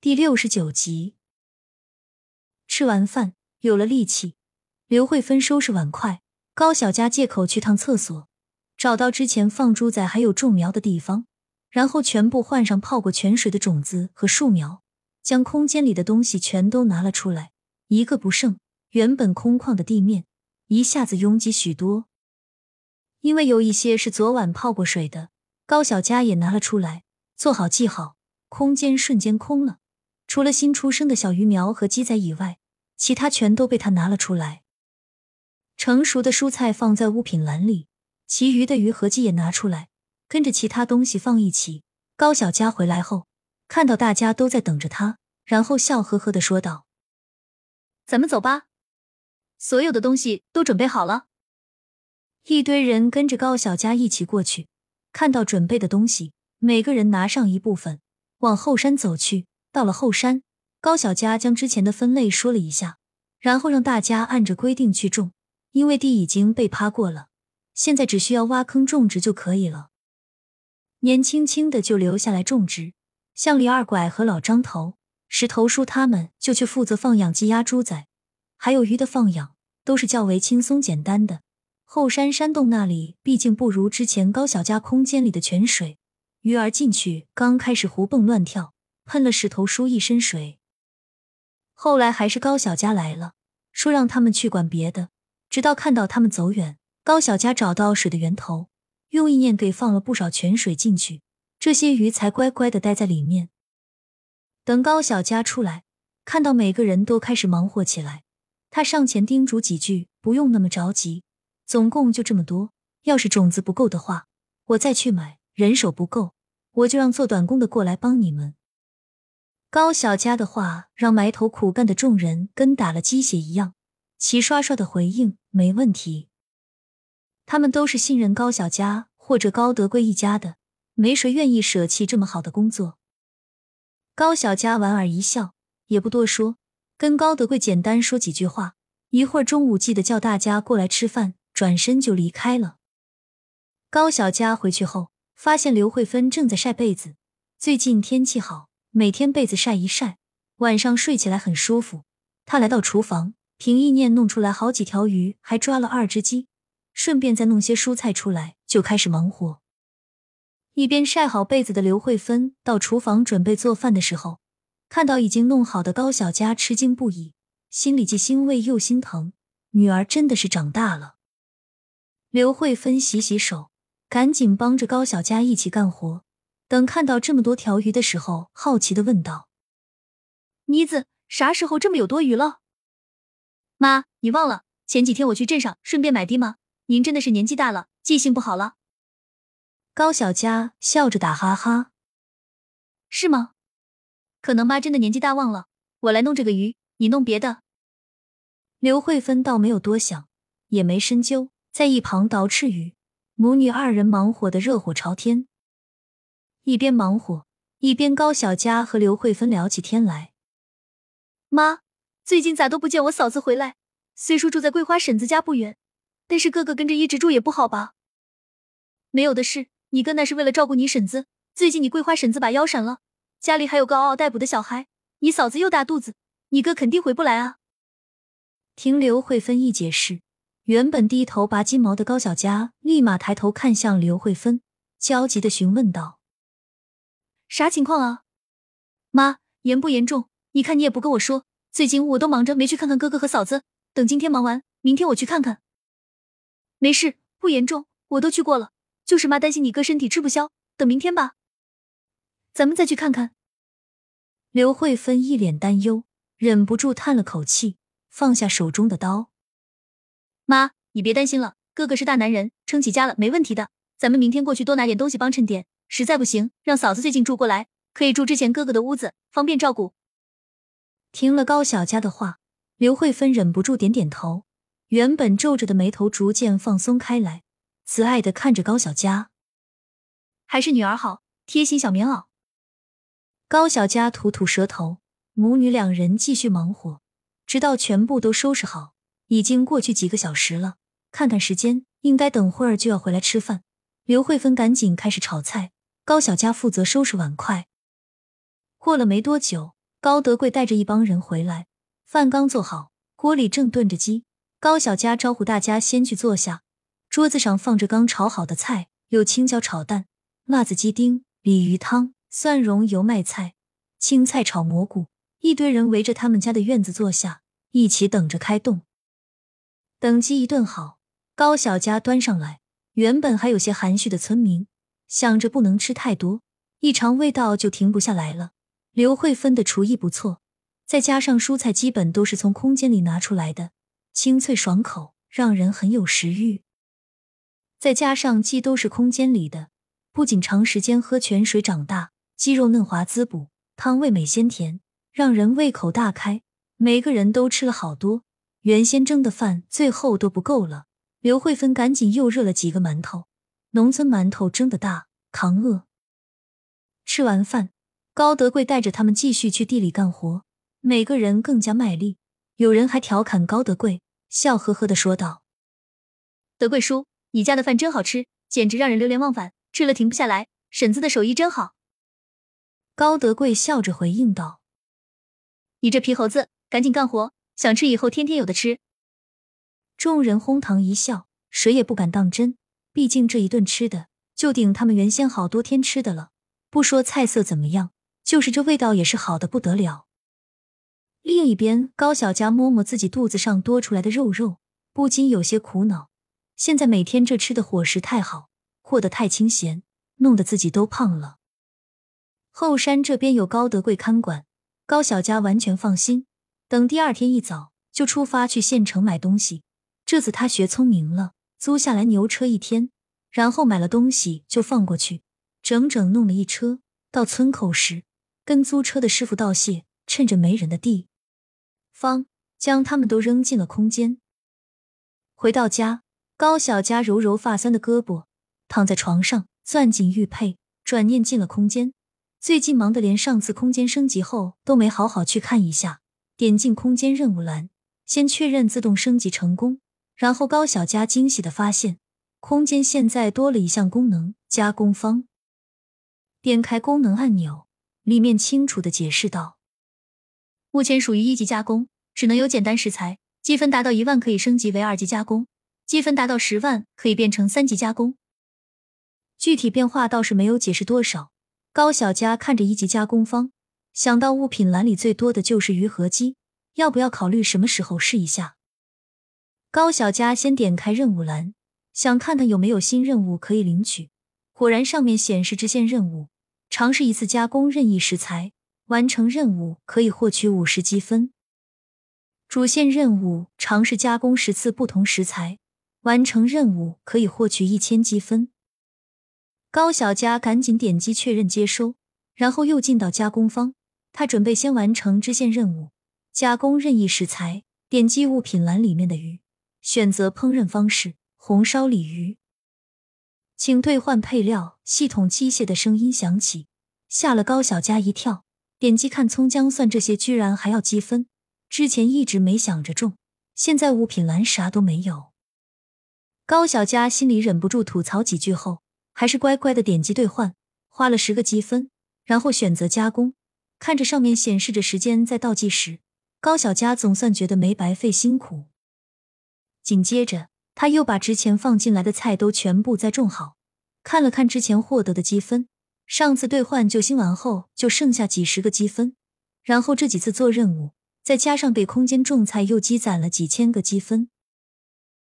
第六十九集。吃完饭，有了力气，刘慧芬收拾碗筷，高小佳借口去趟厕所，找到之前放猪仔还有种苗的地方，然后全部换上泡过泉水的种子和树苗，将空间里的东西全都拿了出来，一个不剩。原本空旷的地面一下子拥挤许多，因为有一些是昨晚泡过水的，高小佳也拿了出来，做好记号，空间瞬间空了。除了新出生的小鱼苗和鸡仔以外，其他全都被他拿了出来。成熟的蔬菜放在物品栏里，其余的鱼和鸡也拿出来，跟着其他东西放一起。高小佳回来后，看到大家都在等着他，然后笑呵呵的说道：“咱们走吧，所有的东西都准备好了。”一堆人跟着高小佳一起过去，看到准备的东西，每个人拿上一部分，往后山走去。到了后山，高小佳将之前的分类说了一下，然后让大家按着规定去种，因为地已经被趴过了，现在只需要挖坑种植就可以了。年轻轻的就留下来种植，像李二拐和老张头、石头叔他们就去负责放养鸡鸭猪仔，还有鱼的放养都是较为轻松简单的。后山山洞那里毕竟不如之前高小佳空间里的泉水，鱼儿进去刚开始胡蹦乱跳。喷了石头叔一身水，后来还是高小佳来了，说让他们去管别的，直到看到他们走远，高小佳找到水的源头，用意念给放了不少泉水进去，这些鱼才乖乖的待在里面。等高小佳出来，看到每个人都开始忙活起来，他上前叮嘱几句，不用那么着急，总共就这么多，要是种子不够的话，我再去买；人手不够，我就让做短工的过来帮你们。高小佳的话让埋头苦干的众人跟打了鸡血一样，齐刷刷的回应：“没问题。”他们都是信任高小佳或者高德贵一家的，没谁愿意舍弃这么好的工作。高小佳莞尔一笑，也不多说，跟高德贵简单说几句话，一会儿中午记得叫大家过来吃饭，转身就离开了。高小佳回去后，发现刘慧芬正在晒被子，最近天气好。每天被子晒一晒，晚上睡起来很舒服。他来到厨房，凭意念弄出来好几条鱼，还抓了二只鸡，顺便再弄些蔬菜出来，就开始忙活。一边晒好被子的刘慧芬到厨房准备做饭的时候，看到已经弄好的高小佳，吃惊不已，心里既欣慰又心疼。女儿真的是长大了。刘慧芬洗洗手，赶紧帮着高小佳一起干活。等看到这么多条鱼的时候，好奇的问道：“妮子，啥时候这么有多余了？”妈，你忘了前几天我去镇上顺便买地吗？您真的是年纪大了，记性不好了。高小佳笑着打哈哈：“是吗？可能妈真的年纪大忘了。我来弄这个鱼，你弄别的。”刘慧芬倒没有多想，也没深究，在一旁捣饬鱼，母女二人忙活的热火朝天。一边忙活，一边高小佳和刘慧芬聊起天来。妈，最近咋都不见我嫂子回来？虽说住在桂花婶子家不远，但是哥哥跟着一直住也不好吧？没有的事，你哥那是为了照顾你婶子。最近你桂花婶子把腰闪了，家里还有个嗷嗷待哺的小孩，你嫂子又大肚子，你哥肯定回不来啊。听刘慧芬一解释，原本低头拔鸡毛的高小佳立马抬头看向刘慧芬，焦急的询问道。啥情况啊，妈，严不严重？你看你也不跟我说，最近我都忙着没去看看哥哥和嫂子。等今天忙完，明天我去看看。没事，不严重，我都去过了。就是妈担心你哥身体吃不消，等明天吧，咱们再去看看。刘慧芬一脸担忧，忍不住叹了口气，放下手中的刀。妈，你别担心了，哥哥是大男人，撑起家了没问题的。咱们明天过去多拿点东西帮衬点。实在不行，让嫂子最近住过来，可以住之前哥哥的屋子，方便照顾。听了高小佳的话，刘慧芬忍不住点点头，原本皱着的眉头逐渐放松开来，慈爱的看着高小佳，还是女儿好，贴心小棉袄。高小佳吐吐舌头，母女两人继续忙活，直到全部都收拾好，已经过去几个小时了。看看时间，应该等会儿就要回来吃饭。刘慧芬赶紧开始炒菜。高小佳负责收拾碗筷。过了没多久，高德贵带着一帮人回来，饭刚做好，锅里正炖着鸡。高小佳招呼大家先去坐下，桌子上放着刚炒好的菜，有青椒炒蛋、辣子鸡丁、鲤鱼汤、蒜蓉油麦菜、青菜炒蘑菇。一堆人围着他们家的院子坐下，一起等着开动。等鸡一炖好，高小佳端上来，原本还有些含蓄的村民想着不能吃太多，一尝味道就停不下来了。刘慧芬的厨艺不错，再加上蔬菜基本都是从空间里拿出来的，清脆爽口，让人很有食欲。再加上鸡都是空间里的，不仅长时间喝泉水长大，鸡肉嫩滑滋补，汤味美鲜甜。让人胃口大开，每个人都吃了好多。原先蒸的饭最后都不够了，刘慧芬赶紧又热了几个馒头。农村馒头蒸的大，扛饿。吃完饭，高德贵带着他们继续去地里干活，每个人更加卖力。有人还调侃高德贵，笑呵呵的说道：“德贵叔，你家的饭真好吃，简直让人流连忘返，吃了停不下来。婶子的手艺真好。”高德贵笑着回应道。你这皮猴子，赶紧干活！想吃以后天天有的吃。众人哄堂一笑，谁也不敢当真。毕竟这一顿吃的，就顶他们原先好多天吃的了。不说菜色怎么样，就是这味道也是好的不得了。另一边，高小佳摸摸自己肚子上多出来的肉肉，不禁有些苦恼。现在每天这吃的伙食太好，过得太清闲，弄得自己都胖了。后山这边有高德贵看管。高小佳完全放心，等第二天一早就出发去县城买东西。这次他学聪明了，租下来牛车一天，然后买了东西就放过去，整整弄了一车。到村口时，跟租车的师傅道谢，趁着没人的地方，将他们都扔进了空间。回到家，高小佳揉揉发酸的胳膊，躺在床上，攥紧玉佩，转念进了空间。最近忙得连上次空间升级后都没好好去看一下。点进空间任务栏，先确认自动升级成功。然后高小佳惊喜的发现，空间现在多了一项功能——加工方。点开功能按钮，里面清楚的解释道：“目前属于一级加工，只能有简单食材。积分达到一万可以升级为二级加工，积分达到十万可以变成三级加工。具体变化倒是没有解释多少。”高小佳看着一级加工方，想到物品栏里最多的就是鱼和鸡，要不要考虑什么时候试一下？高小佳先点开任务栏，想看看有没有新任务可以领取。果然，上面显示支线任务：尝试一次加工任意食材，完成任务可以获取五十积分。主线任务：尝试加工十次不同食材，完成任务可以获取一千积分。高小佳赶紧点击确认接收，然后又进到加工方。他准备先完成支线任务，加工任意食材。点击物品栏里面的鱼，选择烹饪方式：红烧鲤鱼。请兑换配料。系统机械的声音响起，吓了高小佳一跳。点击看葱姜蒜这些，居然还要积分。之前一直没想着中，现在物品栏啥都没有。高小佳心里忍不住吐槽几句后。还是乖乖的点击兑换，花了十个积分，然后选择加工。看着上面显示着时间在倒计时，高小佳总算觉得没白费辛苦。紧接着，他又把之前放进来的菜都全部再种好，看了看之前获得的积分，上次兑换救星完后就剩下几十个积分，然后这几次做任务，再加上给空间种菜，又积攒了几千个积分。